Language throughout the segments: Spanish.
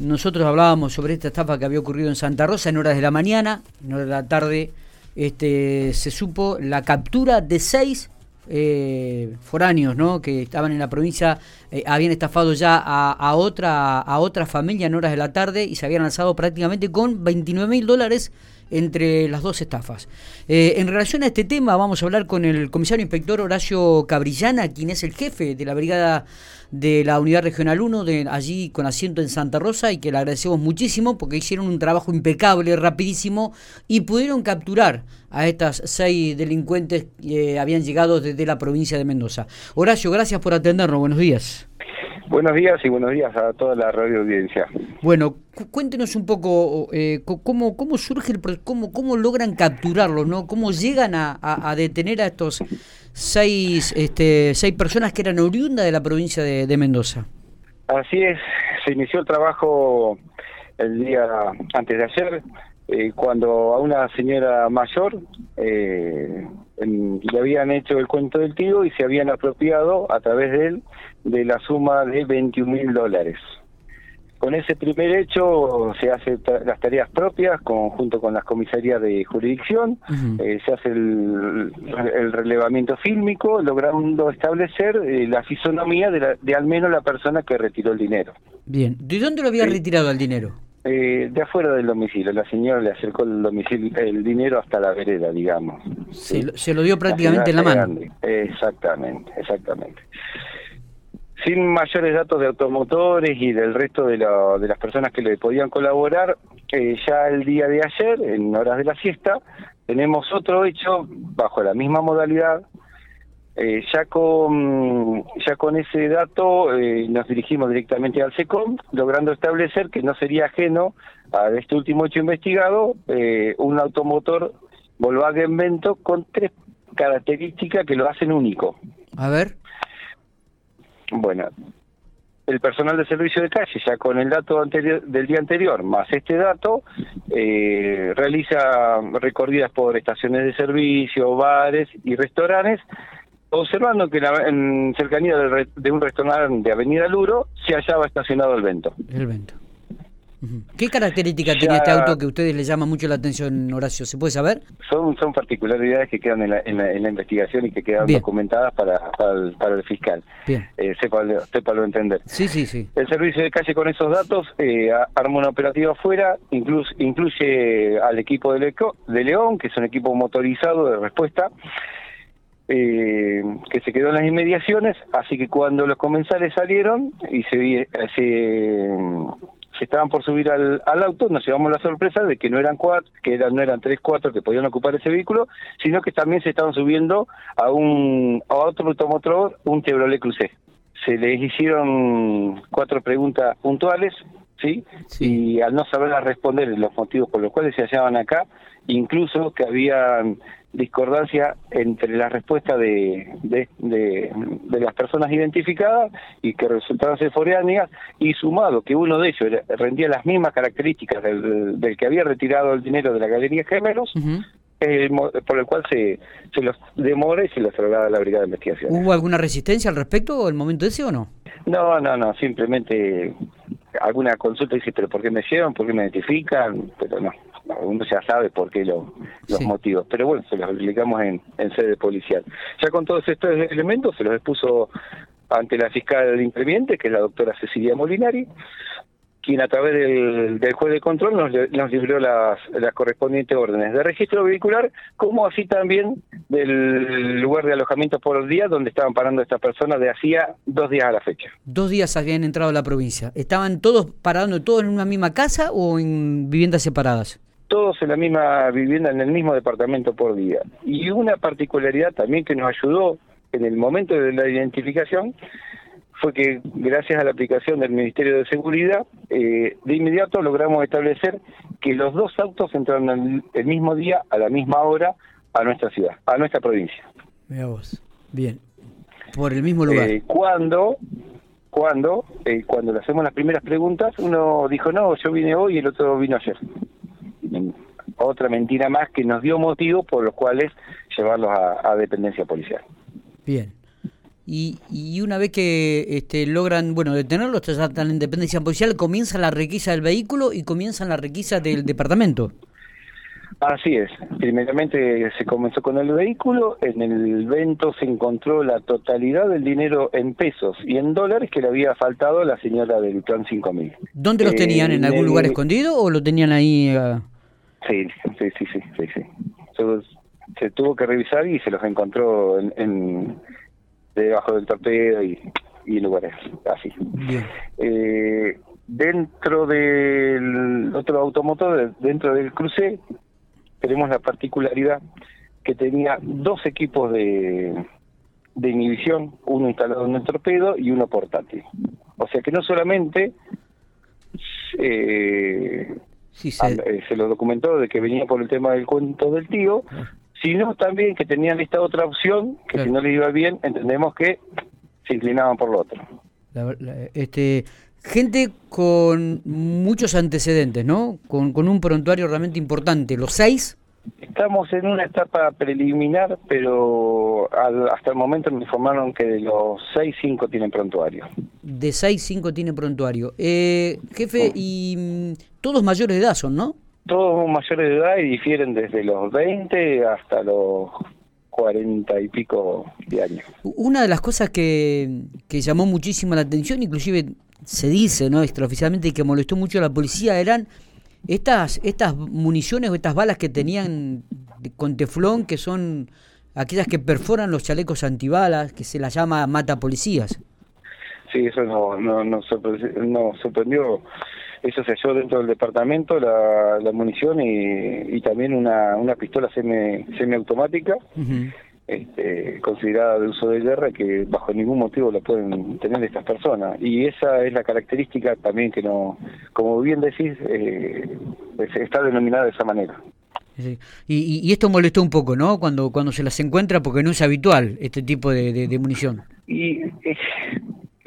nosotros hablábamos sobre esta estafa que había ocurrido en Santa Rosa en horas de la mañana, en horas de la tarde, este, se supo la captura de seis eh, foráneos, ¿no? Que estaban en la provincia, eh, habían estafado ya a, otra a otra familia en horas de la tarde y se habían lanzado prácticamente con 29 mil dólares entre las dos estafas. Eh, en relación a este tema, vamos a hablar con el comisario inspector Horacio Cabrillana, quien es el jefe de la brigada de la Unidad Regional 1, de allí con asiento en Santa Rosa, y que le agradecemos muchísimo porque hicieron un trabajo impecable, rapidísimo, y pudieron capturar a estas seis delincuentes que habían llegado desde la provincia de Mendoza. Horacio, gracias por atendernos, buenos días. Buenos días y buenos días a toda la radio audiencia. Bueno, cuéntenos un poco eh, cómo, cómo surge el cómo, cómo logran capturarlos, ¿no? ¿Cómo llegan a, detener a estos seis, este, seis personas que eran oriundas de la provincia de, Mendoza? Así es, se inició el trabajo el día antes de ayer, eh, cuando a una señora mayor eh, le habían hecho el cuento del tío y se habían apropiado a través de él de la suma de 21 mil dólares. Con ese primer hecho se hacen las tareas propias junto con las comisarías de jurisdicción, eh, se hace el, relevamiento fílmico, logrando establecer eh, la fisonomía de, de, al menos la persona que retiró el dinero. Bien, ¿de dónde lo había retirado el dinero? Eh, de afuera del domicilio. La señora le acercó el domicilio, el dinero hasta la vereda, digamos. Se, lo dio prácticamente en la mano. Exactamente, exactamente. Sin mayores datos de automotores y del resto de, de las personas que le podían colaborar, eh, ya el día de ayer, en horas de la siesta, tenemos otro hecho bajo la misma modalidad, eh, ya con ya con ese dato eh, nos dirigimos directamente al SECOM, logrando establecer que no sería ajeno a este último hecho investigado eh, un automotor Volkswagen Vento con tres características que lo hacen único. A ver. Bueno, el personal de servicio de calle, ya con el dato anterior, del día anterior, más este dato, realiza recorridas por estaciones de servicio, bares y restaurantes observando que en cercanía de un restaurante de Avenida Luro se hallaba estacionado el Vento. El Vento. ¿Qué característica tiene este auto que a ustedes les llama mucho la atención, Horacio? ¿Se puede saber? Son, son particularidades que quedan en la, en la, investigación y que quedan documentadas para, para, el, fiscal. Bien. Eh, sepa, lo entender. Sí, sí, sí. El servicio de calle con esos datos eh, arma una operativa afuera, incluye, incluye al equipo de, de León, que es un equipo motorizado de respuesta, eh, que se quedó en las inmediaciones, así que cuando los comensales salieron y se, se, estaban por subir al, auto, nos llevamos la sorpresa de que no eran cuatro, que eran, no eran tres, cuatro que podían ocupar ese vehículo, sino que también se estaban subiendo a un a otro automotor, un Chevrolet Cruze. Se les hicieron cuatro preguntas puntuales, ¿sí? Y al no saber responder los motivos por los cuales se hallaban acá, incluso que habían discordancia entre la respuesta de, de, de, las personas identificadas y que resultaban ser foráneas y sumado que uno de ellos rendía las mismas características del, del que había retirado el dinero de la Galería Gemelos, por el cual se, se los demora y se los traslada a la Brigada de Investigación. ¿Hubo alguna resistencia al respecto el momento ese o no? No, no, no, simplemente alguna consulta dice, pero ¿por qué me llevan? ¿Por qué me identifican? Pero no uno ya sabe por qué lo, los motivos, pero bueno, se los explicamos en, en sede policial. Ya con todos estos elementos se los expuso ante la fiscal de implemente, que es la doctora Cecilia Molinari, quien a través del, juez de control nos, nos libró las, las correspondientes órdenes de registro vehicular, como así también del lugar de alojamiento por día donde estaban parando estas personas de hacía dos días a la fecha. Dos días habían entrado a la provincia. ¿Estaban todos parando todos en una misma casa o en viviendas separadas? todos en la misma vivienda, en el mismo departamento por día. Y una particularidad también que nos ayudó en el momento de la identificación fue que gracias a la aplicación del Ministerio de Seguridad, eh, de inmediato logramos establecer que los dos autos entraron el, mismo día, a la misma hora, a nuestra ciudad, a nuestra provincia. Mira vos, bien, por el mismo lugar. Eh, cuando, cuando, eh, cuando le hacemos las primeras preguntas, uno dijo, no, yo vine hoy y el otro vino ayer otra mentira más que nos dio motivo por los cuales llevarlos a, dependencia policial. Bien. Y, y una vez que este, logran, bueno, detenerlos, tratan la independencia policial, comienza la requisa del vehículo y comienza la requisa del departamento. Así es. Primeramente se comenzó con el vehículo, en el vento se encontró la totalidad del dinero en pesos y en dólares que le había faltado a la señora del plan 5000. ¿Dónde los tenían? ¿En algún lugar escondido o lo tenían ahí? Uh... Sí, sí, sí, sí, sí. sí. Se, se, tuvo que revisar y se los encontró en, en debajo del torpedo y, lugares así. Bien. Eh, dentro del otro automotor, dentro del cruce, tenemos la particularidad que tenía dos equipos de, de inhibición, uno instalado en el torpedo y uno portátil. O sea que no solamente eh, sí, se... eh, se lo documentó de que venía por el tema del cuento del tío, sino también que tenían esta otra opción, que Claro. si no les iba bien, entendemos que se inclinaban por lo otro. La- la- este, gente con muchos antecedentes, ¿no? Con, con un prontuario realmente importante. Los seis, Estamos en una etapa preliminar, pero al- hasta el momento me informaron que de los seis, cinco tienen prontuario. de seis, cinco tiene prontuario. Eh, jefe, y mm, todos mayores de edad son, ¿no? Todos mayores de edad y difieren desde los 20 hasta los 40 y pico de años. Una de las cosas que, que llamó muchísimo la atención, inclusive se dice, ¿no? Extraoficialmente que molestó mucho a la policía, eran estas, estas municiones o estas balas que tenían con teflón, que son aquellas que perforan los chalecos antibalas, que se las llama mata policías. Sí, eso no, no, no, nos sorprendió. Eso se halló dentro del departamento, la, la munición y, y también una, una pistola semi, semiautomática este, considerada de uso de guerra que bajo ningún motivo la pueden tener estas personas. Y esa es la característica también que no, como bien decís, eh, es- está denominada de esa manera. Sí. Y, y- y esto molestó un poco, ¿no? Cuando, cuando se las encuentra, porque no es habitual este tipo de, de- de munición. Y eh,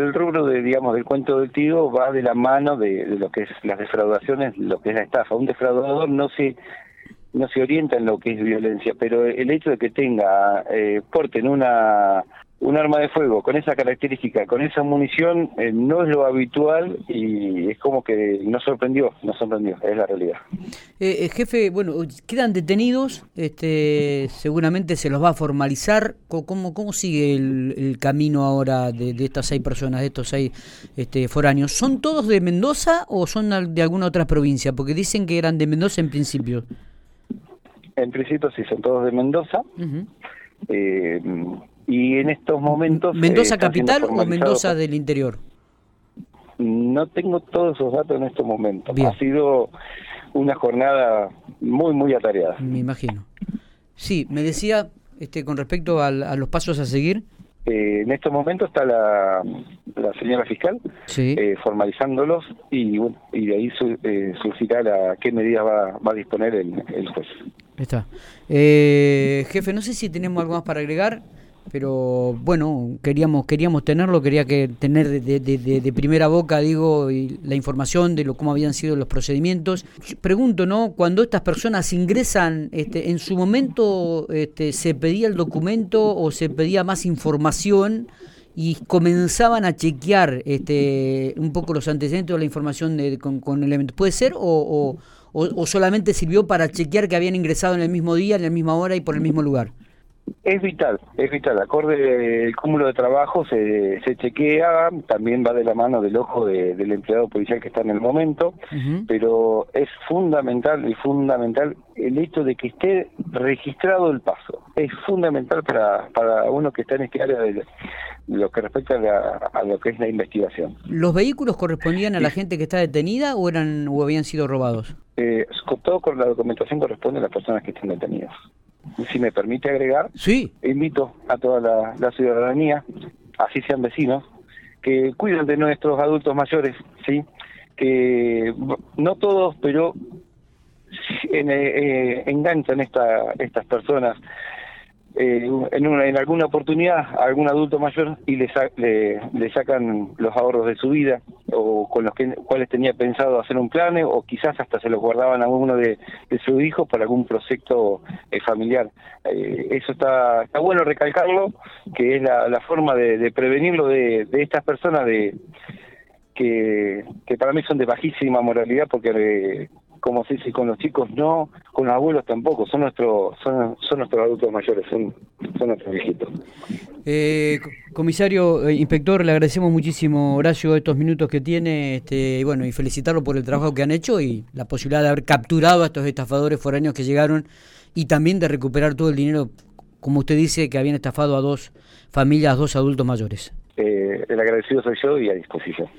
el rubro de, digamos, del cuento del tío va de la mano de, de lo que es las defraudaciones, lo que es la estafa. Un defraudador no se no se orienta en lo que es violencia, pero el hecho de que tenga, eh, porten una un arma de fuego con esa característica, con esa munición, eh, no es lo habitual y es como que nos sorprendió, nos sorprendió, es la realidad. Eh, eh, jefe, bueno, quedan detenidos, este, seguramente se los va a formalizar. ¿Cómo, cómo sigue el, el camino ahora de, de estas seis personas, de estos seis este, foráneos? ¿Son todos de Mendoza o son de alguna otra provincia? Porque dicen que eran de Mendoza en principio. En principio sí, son todos de Mendoza. Ujú. eh, y en estos momentos... eh, ¿Mendoza siendo capital o Mendoza del interior? No tengo todos esos datos en estos momentos. Bien. Ha sido una jornada muy, muy atareada. Me imagino. Sí, me decía este, con respecto al- a los pasos a seguir. Eh, en estos momentos está la, la señora fiscal Sí. eh, formalizándolos y, bueno, y de ahí su- eh, surgirá la, qué medidas va, va a disponer el, el juez. Está. Eh, jefe, no sé si tenemos algo más para agregar, pero bueno, queríamos queríamos tenerlo, quería que tener de, de- primera boca, digo, y la información de lo cómo habían sido los procedimientos. Pregunto, ¿no? Cuando estas personas ingresan, este, en su momento, este, se pedía el documento o se pedía más información y comenzaban a chequear este, un poco los antecedentes o la información de- con, con elementos. ¿Puede ser o- o solamente sirvió para chequear que habían ingresado en el mismo día, en la misma hora y por el mismo lugar? Es vital, es vital. Acorde el cúmulo de trabajo se, se chequea, también va de la mano del ojo de- del empleado policial que está en el momento, pero es fundamental y fundamental el hecho de que esté registrado el paso. Es fundamental para, para uno que está en este área de, lo que respecta a, la- a lo que es la investigación. ¿Los vehículos correspondían a la gente que está detenida o eran o habían sido robados? Eh, todo con la documentación corresponde a las personas que estén detenidas. Si me permite agregar, Sí. invito a toda la, la ciudadanía, así sean vecinos, que cuiden de nuestros adultos mayores, ¿sí? Que no todos, pero en- eh, enganchan esta, estas personas eh, en, una, en alguna oportunidad a algún adulto mayor y le, le, sacan los ahorros de su vida o con los que, cuales tenía pensado hacer un plan o quizás hasta se los guardaban a uno de, sus hijos para algún proyecto eh, familiar. Eh, eso está, está bueno recalcarlo, que es la, forma de, prevenirlo de, de estas personas de que, que para mí son de bajísima moralidad porque como se dice, con los chicos no, con los abuelos tampoco, son nuestros son, son nuestros adultos mayores, son, son nuestros viejitos. Eh, comisario, eh, inspector, le agradecemos muchísimo, Horacio, estos minutos que tiene, este, y bueno, y felicitarlo por el trabajo que han hecho y la posibilidad de haber capturado a estos estafadores foráneos que llegaron y también de recuperar todo el dinero, como usted dice, que habían estafado a dos familias, dos adultos mayores. Eh, el agradecido soy yo y a disposición.